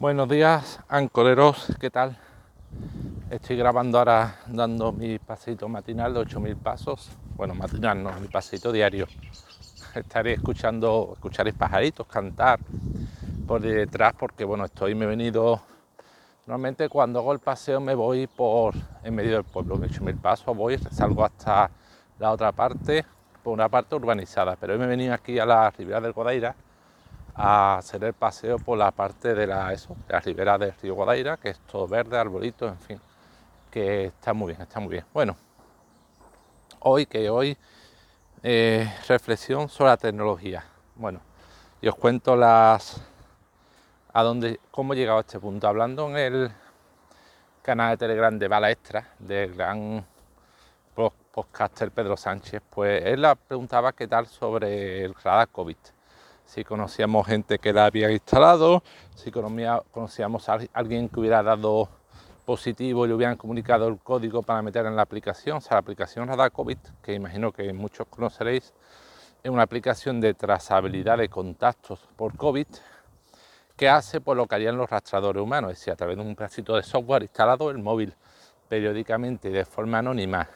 Buenos días, ancoreros, ¿qué tal? Estoy grabando ahora dando mi paseito matinal de 8000 pasos. Bueno, matinal no, mi paseito diario. Estaré escuchando, escucharéis pajaritos cantar por detrás porque bueno, estoy, me he venido. Normalmente cuando hago el paseo me voy por en medio del pueblo, de 8000 pasos, voy, salgo hasta la otra parte, por una parte urbanizada, pero hoy me he venido aquí a la ribera del Guadaira a hacer el paseo por la parte de la, eso, la ribera del río Guadaira, que es todo verde, arbolito, en fin, que está muy bien, está muy bien. Bueno, hoy que hoy eh, reflexión sobre la tecnología. Bueno, y os cuento las a dónde, cómo he llegado a este punto. Hablando en el canal de Telegram de Bala Extra, del gran podcaster Pedro Sánchez, pues él la preguntaba qué tal sobre el radar COVID si conocíamos gente que la había instalado, si conocíamos a alguien que hubiera dado positivo y le hubieran comunicado el código para meter en la aplicación, o sea, la aplicación COVID, que imagino que muchos conoceréis, es una aplicación de trazabilidad de contactos por COVID que hace por lo que harían los rastradores humanos, es decir, a través de un pedacito de software instalado, el móvil periódicamente y de forma anónima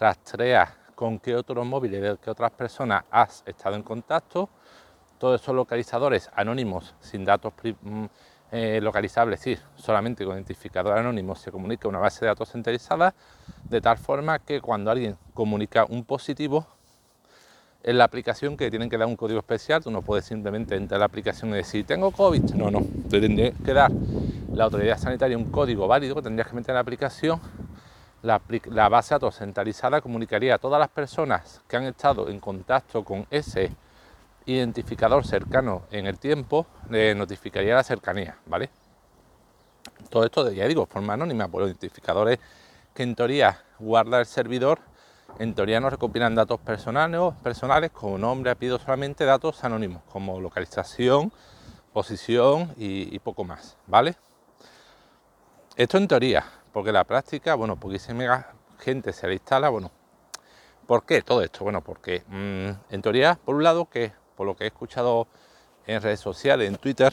rastrea con qué otros móviles de qué otras personas has estado en contacto, todos esos localizadores anónimos sin datos mm, eh, localizables, sí, solamente con identificador anónimo se comunica una base de datos centralizada, de tal forma que cuando alguien comunica un positivo, en la aplicación que tienen que dar un código especial, tú no puedes simplemente entrar a la aplicación y decir tengo COVID, no, no, te tendría que dar la autoridad sanitaria un código válido que tendrías que meter en la aplicación. La, la base de datos centralizada comunicaría a todas las personas que han estado en contacto con ese identificador cercano en el tiempo le notificaría la cercanía, ¿vale? Todo esto, ya digo, forma anónima, por los identificadores que en teoría guarda el servidor, en teoría no recopilan datos personales, personales como nombre, apellido, solamente datos anónimos, como localización, posición y, poco más, ¿vale? Esto en teoría, porque la práctica, bueno, porque se mega gente se le instala, bueno, ¿por qué todo esto? Bueno, porque mm, en teoría, por un lado, que por lo que he escuchado en redes sociales, en Twitter,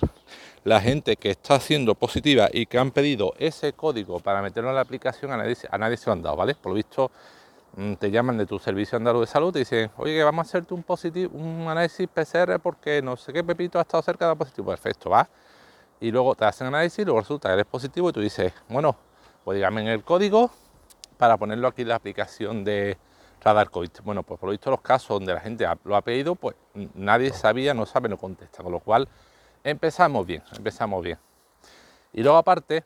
la gente que está haciendo positiva y que han pedido ese código para meterlo en la aplicación, a nadie, se lo han dado, ¿vale? Por lo visto, mm, te llaman de tu servicio andaluz de salud y dicen, oye, que vamos a hacerte un, positivo, un análisis PCR porque no sé qué Pepito ha estado cerca de positivo. Perfecto, va. Y luego te hacen análisis y luego resulta que eres positivo y tú dices, bueno, pues dígame en el código para ponerlo aquí en la aplicación de, radar COVID. Bueno, pues por lo visto los casos donde la gente lo ha pedido, pues nadie sabía, no sabe, no contesta. Con lo cual empezamos bien, empezamos bien. Y luego aparte,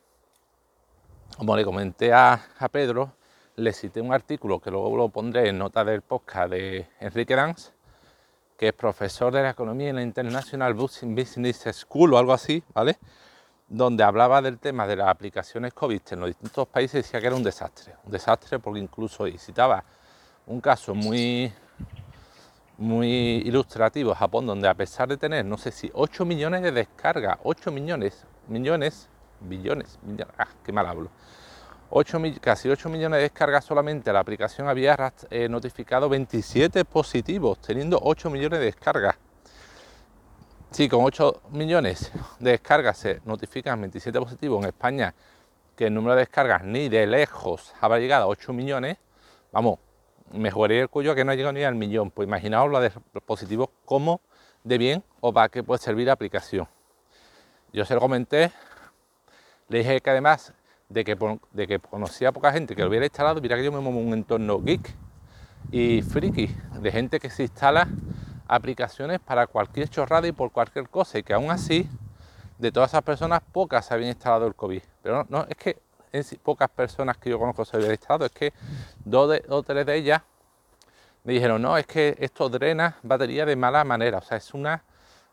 como le comenté a, Pedro, le cité un artículo que luego lo pondré en nota del podcast de Enrique Danz, que es profesor de la economía en la International Business School o algo así, ¿vale? Donde hablaba del tema de las aplicaciones COVID en los distintos países, decía que era un desastre, un desastre porque incluso y citaba un caso muy, muy ilustrativo, Japón, donde a pesar de tener, no sé si 8 millones de descargas, 8 millones, millones, billones, millones, ah, qué mal hablo, 8, casi 8 millones de descargas solamente, la aplicación había eh, notificado 27 positivos, teniendo 8 millones de descargas. Sí, con 8 millones de descargas se notifican 27 positivos en España, que el número de descargas ni de lejos habrá llegado a 8 millones, vamos, mejoraría el cuello que no ha llegado ni al millón. Pues imaginaos de dispositivos como de bien o para qué puede servir la aplicación. Yo se lo comenté, le dije que además de que, de que conocía a poca gente que lo hubiera instalado, mira que yo me muevo un entorno geek y friki, de gente que se instala aplicaciones para cualquier chorrada y por cualquier cosa, y que aún así, de todas esas personas, pocas habían instalado el COVID. Pero no es que pocas personas que yo conozco se habían instalado, es que dos o tres de ellas me dijeron, no, es que esto drena batería de mala manera, o sea, es una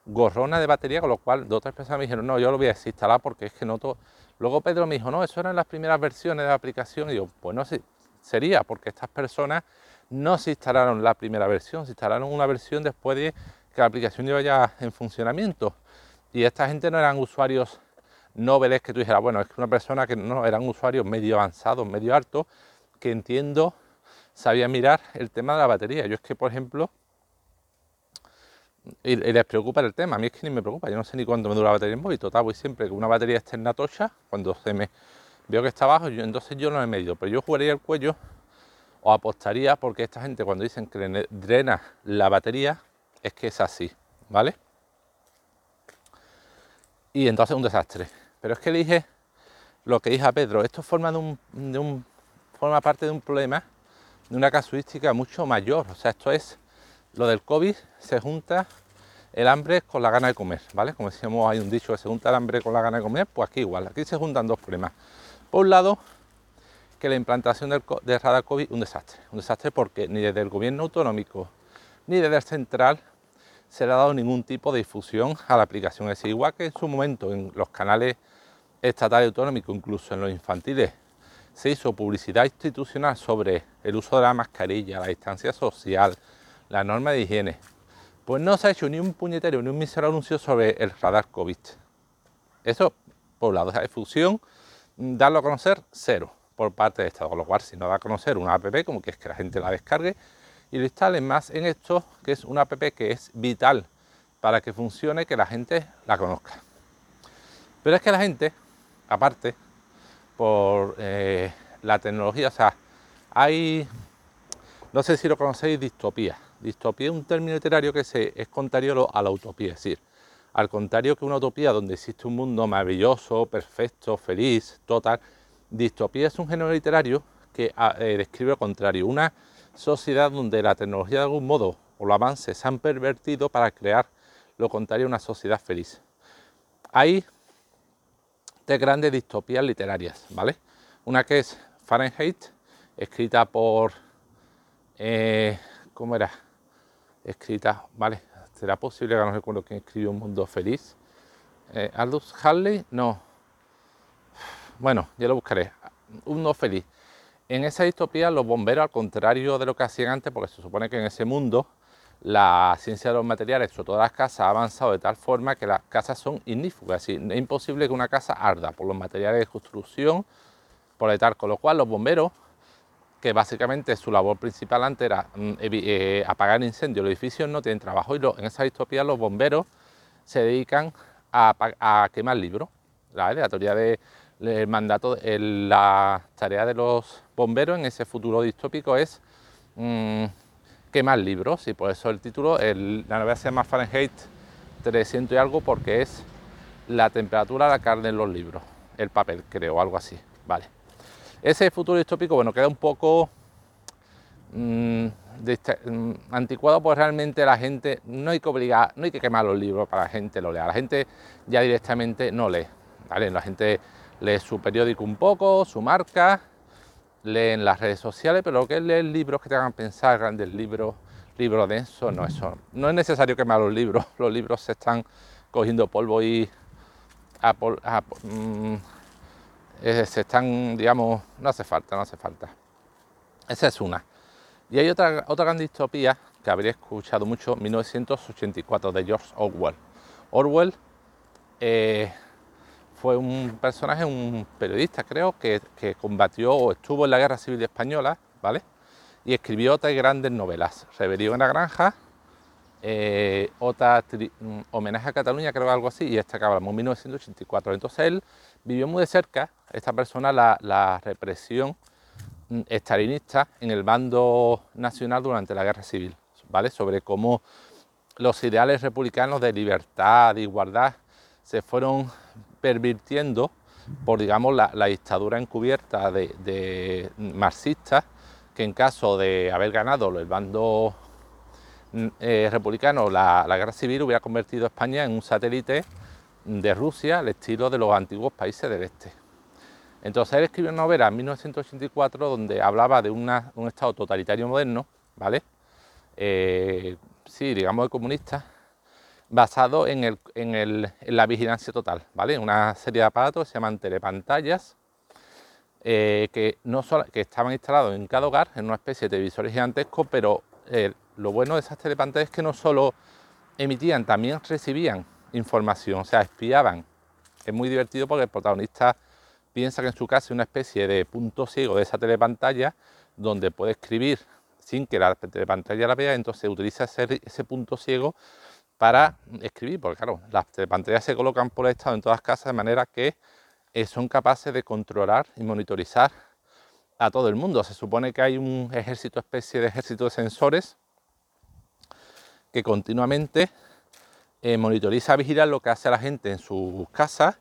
gorrona de batería, con lo cual dos o tres personas me dijeron, no, yo lo voy a desinstalar porque es que noto... Luego Pedro me dijo, no, eso eran las primeras versiones de la aplicación, y yo, pues no sé, sería porque estas personas no se instalaron la primera versión, se instalaron una versión después de que la aplicación iba ya en funcionamiento. Y esta gente no eran usuarios noveles que tú dijeras, bueno, es que una persona que no eran usuarios medio avanzados, medio altos, que entiendo sabía mirar el tema de la batería. Yo es que, por ejemplo, y, les preocupa el tema. A mí es que ni me preocupa, yo no sé ni cuánto me dura la batería en móvil. Total, voy siempre con una batería externa tocha, cuando se me veo que está abajo, entonces yo no he medido, pero yo jugaría el cuello o apostaría porque esta gente cuando dicen que drena la batería es que es así, ¿vale? Y entonces un desastre. Pero es que dije lo que dije a Pedro, esto forma, parte de un problema, de una casuística mucho mayor. O sea, esto es lo del COVID, se junta el hambre con la gana de comer, ¿vale? Como decíamos, hay un dicho que se junta el hambre con la gana de comer, pues aquí igual, aquí se juntan dos problemas. Por un lado, que la implantación del, radar COVID un desastre, un desastre porque ni desde el gobierno autonómico ni desde el central se le ha dado ningún tipo de difusión a la aplicación. Es igual que en su momento en los canales estatales autonómicos, incluso en los infantiles, se hizo publicidad institucional sobre el uso de la mascarilla, la distancia social, la norma de higiene. Pues no se ha hecho ni un puñetero ni un mísero anuncio sobre el radar COVID. Eso, por lado, de difusión, darlo a conocer, cero por parte de Estado. Con lo cual, si no da a conocer una app, como que es que la gente la descargue y lo instale más en esto, que es una app que es vital para que funcione, que la gente la conozca. Pero es que la gente, aparte, por eh, la tecnología, o sea, hay, no sé si lo conocéis, distopía. Distopía es un término literario que se, es contrario a la utopía, es decir, al contrario que una utopía donde existe un mundo maravilloso, perfecto, feliz, total, Distopía es un género literario que ah, eh, describe lo contrario, una sociedad donde la tecnología de algún modo o los avances se han pervertido para crear lo contrario una sociedad feliz. Hay tres grandes distopías literarias, ¿vale? Una que es Fahrenheit, escrita por... Eh, ¿Cómo era? Escrita, ¿vale? ¿Será posible que no recuerdo quién escribió Un Mundo Feliz? Eh, ¿Aldous Harley? No, bueno, ya lo buscaré. Un no feliz. En esa distopía los bomberos, al contrario de lo que hacían antes, porque se supone que en ese mundo la ciencia de los materiales, sobre todo las casas, ha avanzado de tal forma que las casas son ignífugas, es decir, es imposible que una casa arda por los materiales de construcción, por el tal, con lo cual los bomberos, que básicamente su labor principal antes era mm, eh, apagar incendios, los edificios no tienen trabajo y en esa distopía los bomberos se dedican a, quemar libros, la teoría de el mandato, la tarea de los bomberos en ese futuro distópico es mm, quemar libros y por eso el título, la novela se llama Fahrenheit 300 y algo porque es la temperatura de la carne en los libros, el papel creo, algo así, vale. Ese futuro distópico, bueno, queda un poco mm, mm, anticuado porque realmente la gente no hay que obligar, no hay que quemar los libros para que la gente lo lea, la gente ya directamente no lee, ¿vale? La gente lee su periódico un poco, su marca, leen las redes sociales, pero lo que es leer libros que te hagan pensar, grandes libros, libros densos, no, eso no es necesario quemar los libros, los libros se están cogiendo polvo y mm, eh, se están, digamos, no hace falta, no hace falta. Esa es una. Y hay otra, otra gran distopía que habría escuchado mucho, 1984, de George Orwell. Orwell eh, fue un personaje, un periodista creo, que, combatió o estuvo en la Guerra Civil Española, ¿vale? Y escribió tres grandes novelas, Rebelión en la Granja, eh, otra mm, homenaje a Cataluña, creo algo así, y esta que hablamos, en 1984. Entonces él vivió muy de cerca, esta persona, la, represión mm, estalinista en el bando nacional durante la Guerra Civil, ¿vale? Sobre cómo los ideales republicanos de libertad, de igualdad, se fueron pervirtiendo por, digamos, la, dictadura encubierta de, marxistas, que en caso de haber ganado el bando mm, eh, republicano la, guerra civil hubiera convertido a España en un satélite de Rusia al estilo de los antiguos países del este. Entonces él escribió una novela en 1984 donde hablaba de un Estado totalitario moderno, ¿vale? Eh, sí, digamos de comunista, basado en, la vigilancia total, ¿vale? Una serie de aparatos que se llaman telepantallas, eh, que, no que estaban instalados en cada hogar, en una especie de televisores gigantescos, pero eh, lo bueno de esas telepantallas es que no solo emitían, también recibían información, o sea, espiaban. Es muy divertido porque el protagonista piensa que en su casa es una especie de punto ciego de esa telepantalla donde puede escribir sin que la telepantalla la vea, entonces utiliza ese punto ciego para escribir, porque claro, las pantallas se colocan por el Estado en todas las casas de manera que eh, son capaces de controlar y monitorizar a todo el mundo. Se supone que hay un ejército, especie de ejército de sensores que continuamente eh, monitoriza, vigila lo que hace la gente en sus casas,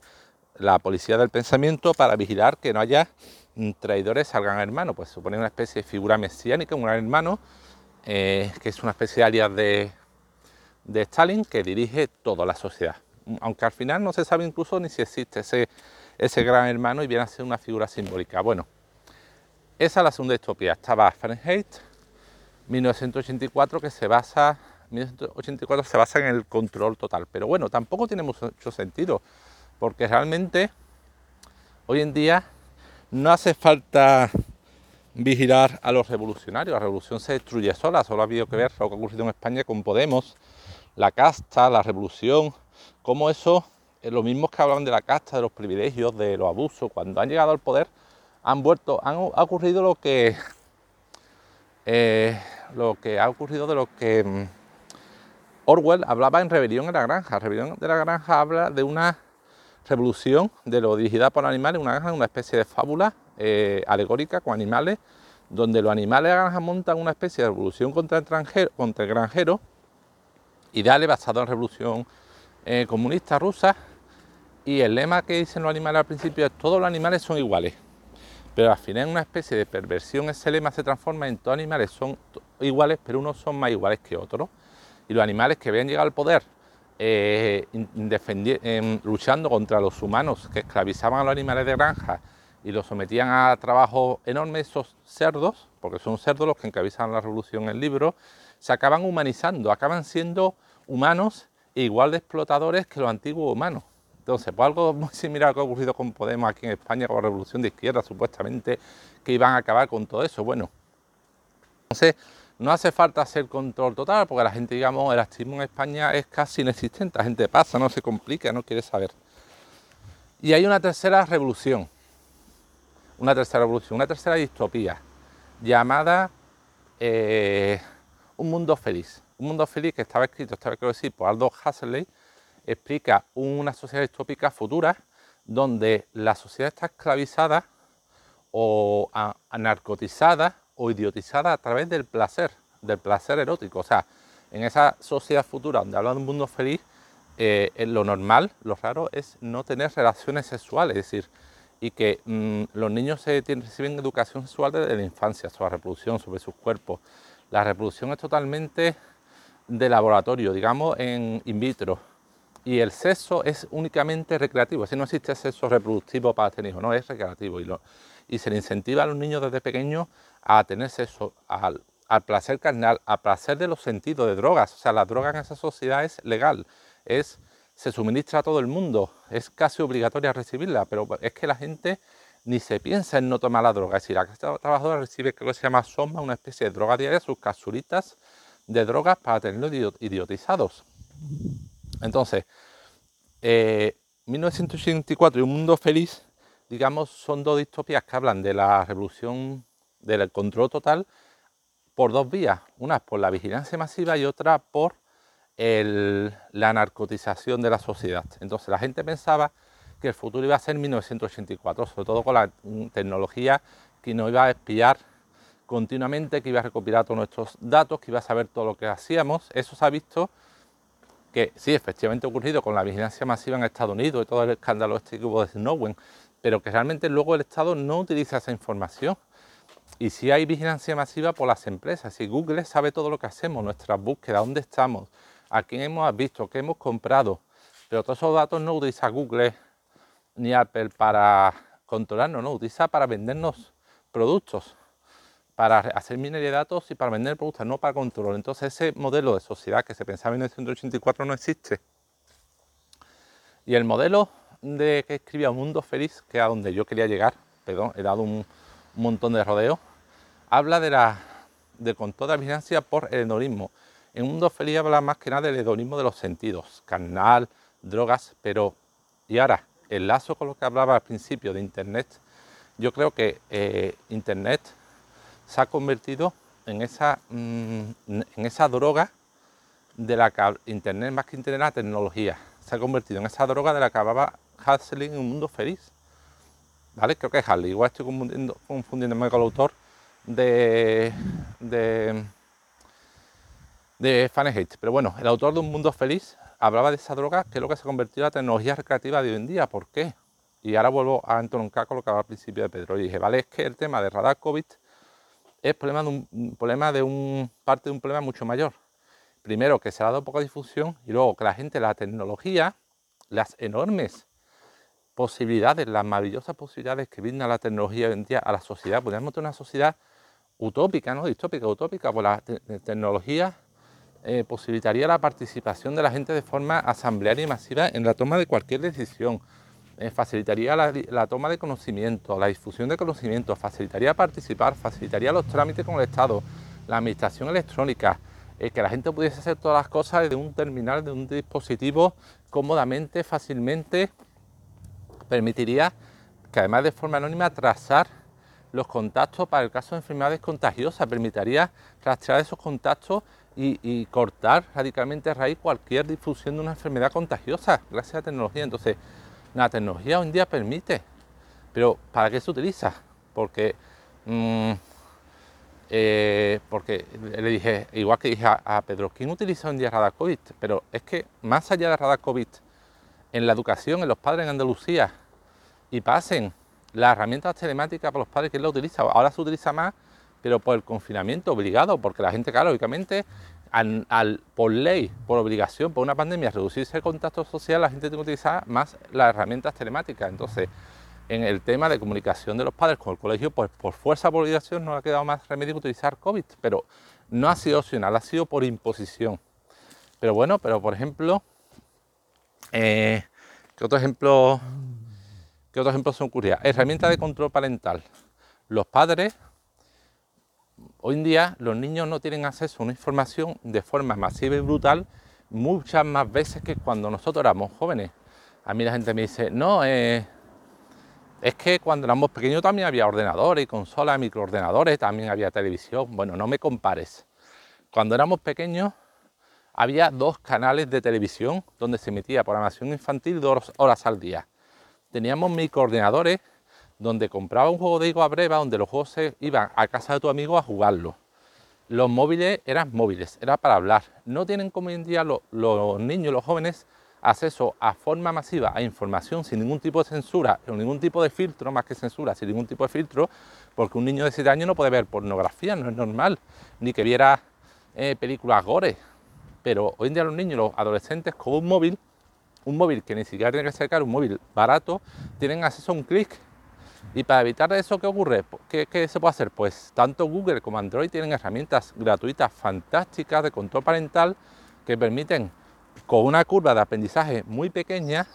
la policía del pensamiento, para vigilar que no haya mm, traidores al gran hermano. Pues supone una especie de figura mesiánica, un gran hermano, eh, que es una especie de alias de, de Stalin que dirige toda la sociedad. Aunque al final no se sabe incluso ni si existe ese, ese gran hermano y viene a ser una figura simbólica. Bueno, esa es la segunda distopía. Estaba Fahrenheit 1984 que se basa 1984 se basa en el control total, pero bueno, tampoco tiene mucho sentido, porque realmente hoy en día no hace falta vigilar a los revolucionarios, la revolución se destruye sola, solo ha habido que ver lo que ha ocurrido en España con Podemos, la casta, la revolución, como eso, eh, los mismos que hablan de la casta, de los privilegios, de los abusos, cuando han llegado al poder, han vuelto, han, ha ocurrido lo que, eh, lo que ha ocurrido de lo que mm, Orwell hablaba en Rebelión en la Granja. Rebelión de la Granja habla de una revolución de lo dirigida por animales, una granja, una especie de fábula eh, alegórica con animales, donde los animales de la granja montan una especie de revolución contra el, contra el granjero ideales basados en la revolución eh, comunista rusa. Y el lema que dicen los animales al principio es todos los animales son iguales. Pero al final en una especie de perversión ese lema se transforma en todos los animales son iguales, pero unos son más iguales que otros. Y los animales que habían llegado al poder eh, em, luchando contra los humanos que esclavizaban a los animales de granja y los sometían a trabajo enorme, esos cerdos, porque son cerdos los que encabezan la revolución en el libro, se acaban humanizando, acaban siendo humanos igual de explotadores que los antiguos humanos. Entonces, pues algo muy similar a lo que ha ocurrido con Podemos aquí en España, con la revolución de izquierda, supuestamente, que iban a acabar con todo eso. Bueno, entonces, no hace falta hacer control total, porque la gente, digamos, el activismo en España es casi inexistente. La gente pasa, no se complica, no quiere saber. Y hay una tercera revolución, una tercera revolución, una tercera distopía, llamada eh, Un Mundo Feliz. Un Mundo Feliz que estaba escrito, estaba que decir, por Aldous Huxley, explica una sociedad distópica futura donde la sociedad está esclavizada o narcotizada o idiotizada a través del placer, del placer erótico. O sea, en esa sociedad futura donde habla de un mundo feliz, eh, lo normal, lo raro es no tener relaciones sexuales, es decir, y que mm, los niños se reciben educación sexual desde la infancia sobre la reproducción, sobre sus cuerpos. La reproducción es totalmente de laboratorio, digamos en in vitro. Y el sexo es únicamente recreativo, decir, no existe sexo reproductivo para tener hijos, no, es recreativo. Y, y se le incentiva a los niños desde pequeños a tener sexo, al, al placer carnal, al placer de los sentidos, de drogas. O sea, la droga en esa sociedad es legal, es se suministra a todo el mundo, es casi obligatoria recibirla, pero es que la gente ni se piensa en no tomar la droga. Es decir, la clase trabajadora recibe, creo que se llama Soma, una especie de droga diaria, sus capsulitas de drogas para tenerlos idiotizados. Entonces, 1984 eh, y Un Mundo Feliz, digamos, son dos distopías que hablan de la revolución, del control total, por dos vías. Una por la vigilancia masiva y otra por la narcotización de la sociedad. Entonces la gente pensaba que el futuro iba a ser 1984, sobre todo con la tecnología que nos iba a espiar continuamente, que iba a recopilar todos nuestros datos, que iba a saber todo lo que hacíamos. Eso se ha visto que sí, efectivamente ha ocurrido con la vigilancia masiva en Estados Unidos y todo el escándalo este que hubo de Snowden, pero que realmente luego el Estado no utiliza esa información. Y si hay vigilancia masiva por las empresas, si Google sabe todo lo que hacemos, nuestras búsquedas, dónde estamos, a quién hemos visto, qué hemos comprado, pero todos esos datos no utiliza Google ni Apple para controlarnos, no, utiliza para vendernos productos, para hacer minería de datos y para vender productos, no para control. Entonces ese modelo de sociedad que se pensaba en 1984 no existe. Y el modelo de que escribía Mundo Feliz, que a donde yo quería llegar, perdón, he dado un, montón de rodeos, habla de la, del control de la vigilancia por el hedonismo. En Mundo Feliz habla más que nada del hedonismo de los sentidos, carnal, drogas, pero y ahora, el lazo con lo que hablaba al principio de Internet, yo creo que eh, Internet se ha convertido en esa, mm, en esa droga de la que Internet, más que Internet, la tecnología, se ha convertido en esa droga de la que hablaba Huxley en un mundo feliz. ¿Vale? Creo que es Harley, igual estoy confundiendo, confundiéndome con el autor de, de, de Fahrenheit. Pero bueno, el autor de Un Mundo Feliz hablaba de esa droga que es lo que se ha convertido en la tecnología recreativa de hoy en día. ¿Por qué? Y ahora vuelvo a entroncar con lo que hablaba al principio de Pedro. Y dije, vale, es que el tema de radar COVID es problema de un, problema de un parte de un problema mucho mayor. Primero, que se ha dado poca difusión y luego que la gente, la tecnología, las enormes posibilidades, las maravillosas posibilidades que brinda la tecnología hoy en día a la sociedad. Podríamos tener una sociedad utópica, ¿no? Distópica, utópica, pues la tecnología eh, posibilitaría la participación de la gente de forma asamblearia y masiva en la toma de cualquier decisión, eh, facilitaría la, toma de conocimiento, la difusión de conocimiento, facilitaría participar, facilitaría los trámites con el Estado, la administración electrónica, eh, que la gente pudiese hacer todas las cosas desde un terminal, de un dispositivo, cómodamente, fácilmente, permitiría que además de forma anónima trazar los contactos para el caso de enfermedades contagiosas, permitiría rastrear esos contactos y, cortar radicalmente a raíz cualquier difusión de una enfermedad contagiosa gracias a la tecnología. Entonces, la tecnología hoy en día permite, pero ¿para qué se utiliza? Porque, mm, eh, porque le dije, igual que dije a, Pedro, ¿quién utiliza hoy en día radar COVID? Pero es que más allá de radar COVID, en la educación, en los padres en Andalucía, y pasen las herramientas telemáticas para los padres, ¿quién la utiliza? Ahora se utiliza más pero por el confinamiento obligado, porque la gente, claro, lógicamente, al, por ley, por obligación, por una pandemia, reducirse el contacto social, la gente tiene que utilizar más las herramientas telemáticas. Entonces, en el tema de comunicación de los padres con el colegio, pues por fuerza, por obligación, no ha quedado más remedio que utilizar COVID, pero no ha sido opcional, ha sido por imposición. Pero bueno, pero por ejemplo, eh, ¿qué otro ejemplo, qué otro ejemplo se ocurría? Herramienta de control parental. Los padres Hoy en día los niños no tienen acceso a una información de forma masiva y brutal muchas más veces que cuando nosotros éramos jóvenes. A mí la gente me dice, no, eh, es que cuando éramos pequeños también había ordenadores y consolas, microordenadores, también había televisión. Bueno, no me compares. Cuando éramos pequeños había dos canales de televisión donde se emitía programación infantil dos horas al día. Teníamos microordenadores donde compraba un juego de Igo a breva, donde los juegos se iban a casa de tu amigo a jugarlo. Los móviles eran móviles, era para hablar. No tienen como hoy en día los, niños, los jóvenes, acceso a forma masiva a información sin ningún tipo de censura o ningún tipo de filtro, más que censura, sin ningún tipo de filtro, porque un niño de 7 años no puede ver pornografía, no es normal, ni que viera eh, películas gore. Pero hoy en día los niños, los adolescentes con un móvil, un móvil que ni siquiera tiene que sacar, un móvil barato, tienen acceso a un clic y para evitar eso, ¿qué ocurre? ¿Qué, se puede hacer? Pues tanto Google como Android tienen herramientas gratuitas fantásticas de control parental que permiten, con una curva de aprendizaje muy pequeña,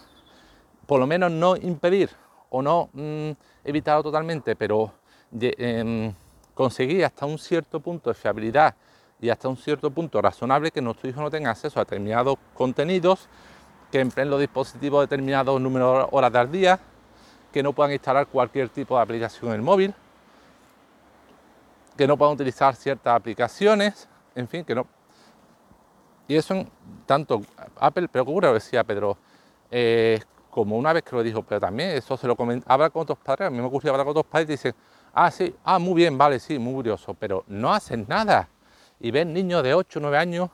por lo menos no impedir o no mm, evitarlo totalmente, pero em, conseguir hasta un cierto punto de fiabilidad y hasta un cierto punto razonable que nuestro hijo no tenga acceso a determinados contenidos, que empleen los dispositivos determinados número de horas al día, que no puedan instalar cualquier tipo de aplicación en el móvil, que no puedan utilizar ciertas aplicaciones, en fin, que no. Y eso tanto Apple, pero lo decía Pedro, eh, como una vez que lo dijo, pero también eso se lo comenta, habla con otros padres, a mí me ocurrió hablar con otros padres y dicen, ah, sí, ah, muy bien, vale, sí, muy curioso, pero no hacen nada. Y ven niños de 8 o 9 años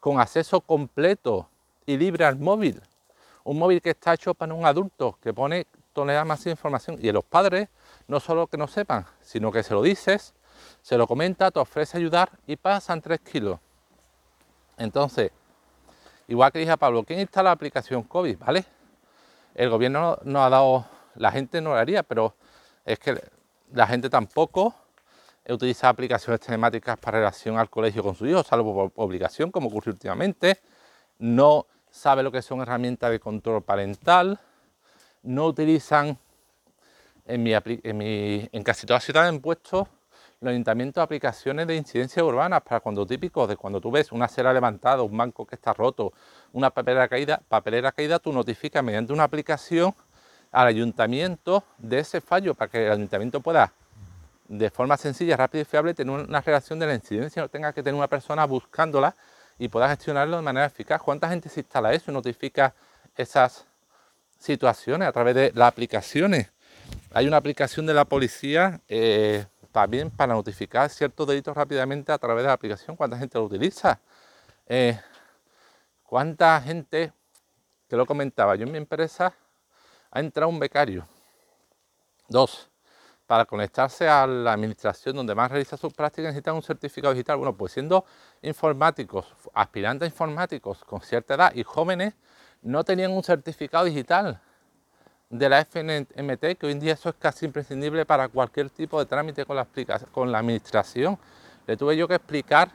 con acceso completo y libre al móvil. Un móvil que está hecho para un adulto, que pone toneladas más información. Y los padres, no solo que no sepan, sino que se lo dices, se lo comenta, te ofrece ayudar y pasan 3 kilos. Entonces, igual que dije a Pablo, ¿quién instala la aplicación COVID? ¿Vale? El gobierno no ha dado, la gente no lo haría, pero es que la gente tampoco utiliza aplicaciones telemáticas para relación al colegio con su hijo, salvo por obligación, como ocurrió últimamente. No sabe lo que son herramientas de control parental no utilizan, en, mi, en, casi todas las ciudades han puesto los ayuntamientos aplicaciones de incidencia urbanas para cuando típicos de cuando tú ves una acera levantada, un banco que está roto, una papelera caída, papelera caída, tú notificas mediante una aplicación al ayuntamiento de ese fallo para que el ayuntamiento pueda de forma sencilla, rápida y fiable tener una relación de la incidencia, no tenga que tener una persona buscándola y pueda gestionarlo de manera eficaz. ¿Cuánta gente se instala eso y notifica esas situaciones a través de las aplicaciones? Hay una aplicación de la policía eh, también para notificar ciertos delitos rápidamente a través de la aplicación. ¿Cuánta gente lo utiliza? Eh, ¿Cuánta gente, que lo comentaba, yo en mi empresa ha entrado un becario? Dos, para conectarse a la administración donde más realiza sus prácticas necesitan un certificado digital. Bueno, pues siendo informáticos, aspirantes informáticos con cierta edad y jóvenes, no tenían un certificado digital de la FNMT, que hoy en día eso es casi imprescindible para cualquier tipo de trámite con la, con la administración. Le tuve yo que explicar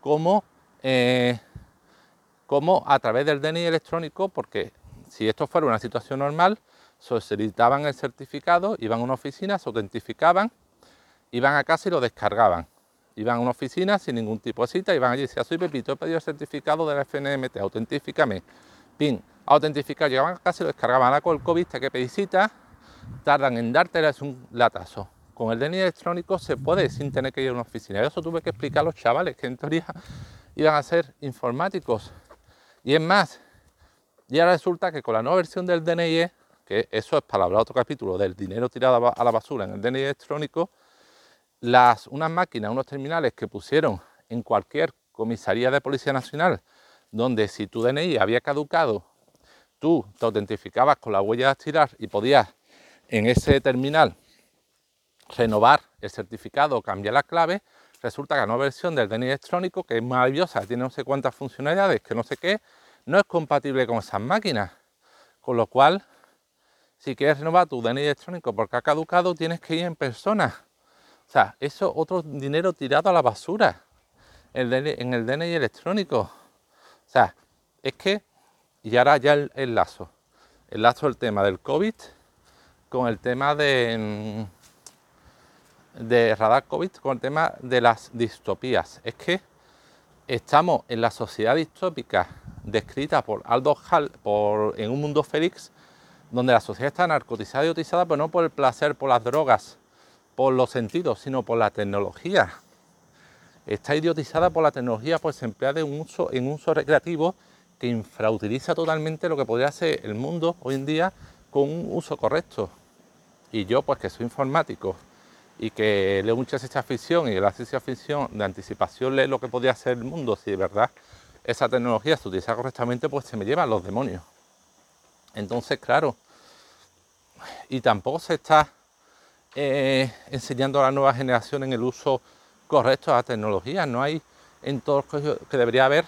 cómo, eh, cómo a través del DNI electrónico, porque si esto fuera una situación normal, solicitaban el certificado, iban a una oficina, se autentificaban, iban a casa y lo descargaban. Iban a una oficina sin ningún tipo de cita, iban allí y decían, soy Pepito, he pedido el certificado de la FNMT, autentíficame. Pin, autentificar, llegaban a casa y lo descargaban. Ahora con el COVID, que pedir cita, tardan en dártela, es un latazo. Con el DNI electrónico se puede sin tener que ir a una oficina. Eso tuve que explicar a los chavales que en teoría iban a ser informáticos. Y es más, ya resulta que con la nueva versión del DNI que eso es para hablar otro capítulo del dinero tirado a la basura en el DNI electrónico, unas máquinas, unos terminales que pusieron en cualquier comisaría de Policía Nacional, donde si tu DNI había caducado, tú te autentificabas con la huella de tirar y podías en ese terminal renovar el certificado o cambiar la clave, resulta que la nueva versión del DNI electrónico, que es maravillosa, tiene no sé cuántas funcionalidades, que no sé qué, no es compatible con esas máquinas. Con lo cual, si quieres renovar tu DNI electrónico porque ha caducado, tienes que ir en persona. O sea, eso es otro dinero tirado a la basura en el DNI electrónico. Sea, es que, y ahora ya el, el lazo, el lazo del tema del COVID con el tema de, mm, de radar COVID, con el tema de las distopías. Es que estamos en la sociedad distópica descrita por Aldo Hall por, en un mundo félix donde la sociedad está narcotizada y utilizada, pero no por el placer, por las drogas, por los sentidos, sino por la tecnología. Está idiotizada por la tecnología, pues se emplea de un uso, en uso recreativo que infrautiliza totalmente lo que podría ser el mundo hoy en día con un uso correcto. Y yo, pues que soy informático y que leo mucha ciencia ficción y la ciencia ficción de anticipación lee lo que podría ser el mundo, si de verdad esa tecnología se utiliza correctamente, pues se me llevan los demonios. Entonces, claro, y tampoco se está eh, enseñando a la nueva generación en el uso correcto de la tecnología. No hay en todos los que debería haber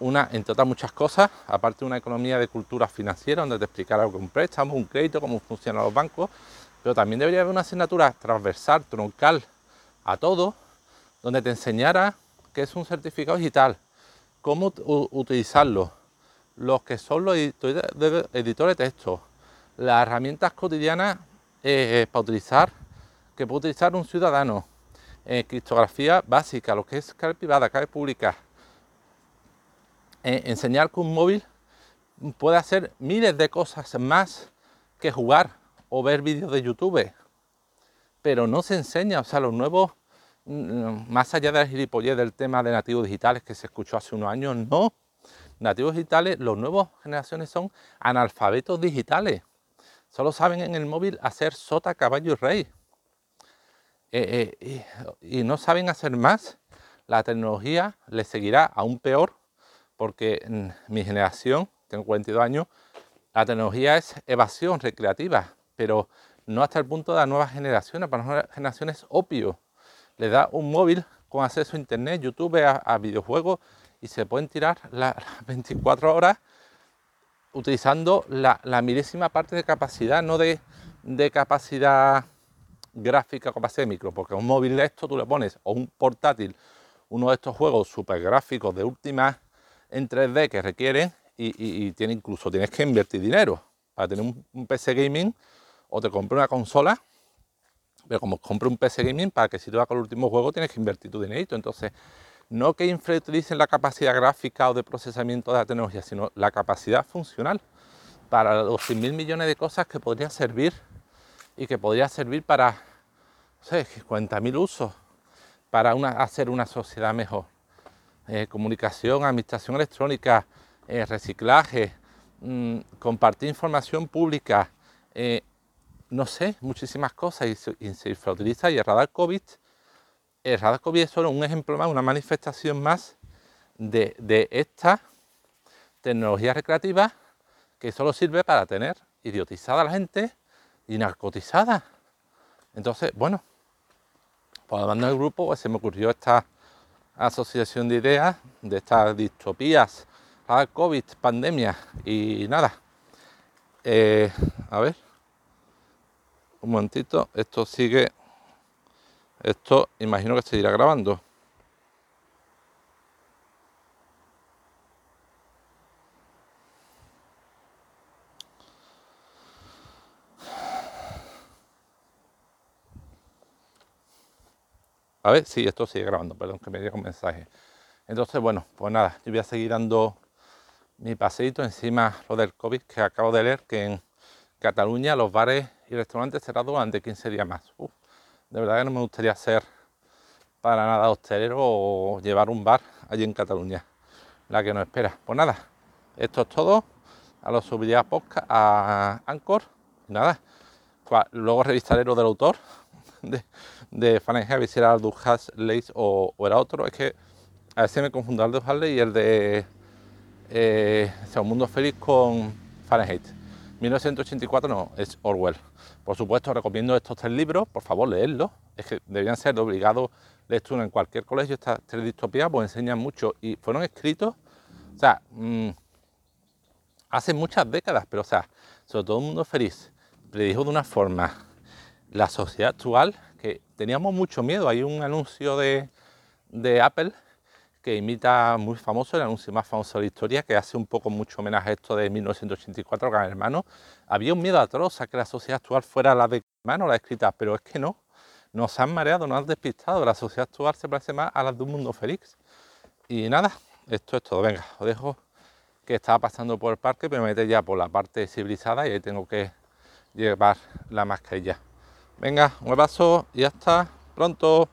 una, entre otras muchas cosas, aparte de una economía de cultura financiera, donde te explicara algo un préstamo, un crédito, cómo funcionan los bancos, pero también debería haber una asignatura transversal, troncal a todo, donde te enseñara qué es un certificado digital, cómo utilizarlo, los que son los editores de texto, las herramientas cotidianas eh, para utilizar, que puede utilizar un ciudadano, criptografía básica, lo que es clave privada, clave pública, eh, enseñar que un móvil puede hacer miles de cosas más que jugar o ver vídeos de YouTube, pero no se enseña, o sea, los nuevos, mm, más allá de la gilipollez del tema de nativos digitales que se escuchó hace unos años, no. Nativos digitales, los nuevos generaciones son analfabetos digitales. Solo saben en el móvil hacer sota, caballo y rey. Eh, eh, y, no saben hacer más. La tecnología les seguirá aún peor porque en mi generación, tengo 42 años, la tecnología es evasión recreativa, pero no hasta el punto de las nuevas generaciones. Para las nuevas generaciones es opio. Le da un móvil con acceso a internet, YouTube, a, videojuegos y se pueden tirar las 24 horas utilizando la, milésima parte de capacidad, no de, capacidad gráfica, capacidad de micro, porque un móvil de esto tú le pones, o un portátil, uno de estos juegos super gráficos de última en 3D que requieren y, tiene incluso tienes que invertir dinero. Para tener un, PC gaming o te compras una consola, pero como compras un PC gaming para que si tú vas con el último juego tienes que invertir tu dinerito, entonces no que infrautilicen la capacidad gráfica o de procesamiento de la tecnología, sino la capacidad funcional para los 100.000 millones de cosas que podría servir y que podría servir para, no sé, 40.000 usos, para hacer una sociedad mejor. eh, comunicación, administración electrónica, eh, reciclaje, mm, compartir información pública, eh, no sé, muchísimas cosas y se, y utiliza y el radar COVID, el radar COVID es solo un ejemplo más, una manifestación más de, de esta tecnología recreativa que solo sirve para tener idiotizada a la gente y narcotizada. Entonces, bueno, por la del grupo pues, se me ocurrió esta asociación de ideas de estas distopías, a COVID, pandemia y nada. Eh, a ver, un momentito, esto sigue, esto imagino que se irá grabando. A ver, sí, esto sigue grabando, perdón que me llega un mensaje. Entonces, bueno, pues nada, yo voy a seguir dando mi paseito encima lo del COVID que acabo de leer, que en Cataluña los bares y restaurantes cerrados durante 15 días más. de verdad que no me gustaría ser para nada hostelero o llevar un bar allí en Cataluña, la que nos espera. Pues nada, esto es todo. A los subiré a podcast, a Anchor. Nada, luego revisaré lo del autor de Fahrenheit, si era Aldous Huxley o, era otro. Es que a veces me confundo Aldous Huxley y el de eh, Un Mundo Feliz con Fahrenheit. 1984 no, es Orwell. Por supuesto, recomiendo estos tres libros, por favor, leedlos. Es que deberían ser de obligado lectura en cualquier colegio. Estas tres distopías pues enseñan mucho y fueron escritos, o sea, mmm, hace muchas décadas, pero o sea, sobre todo un mundo feliz, predijo de una forma la sociedad actual que teníamos mucho miedo. Hay un anuncio de, Apple que imita muy famoso, el anuncio más famoso de la historia, que hace un poco mucho homenaje a esto de 1984, Gran Hermano. Había un miedo atroz a que la sociedad actual fuera la de Hermano, la escrita, pero es que no. Nos han mareado, nos han despistado. La sociedad actual se parece más a la de un mundo feliz. Y nada, esto es todo. Venga, os dejo que estaba pasando por el parque, pero me mete ya por la parte civilizada y ahí tengo que llevar la mascarilla. Venga, un abrazo y hasta pronto.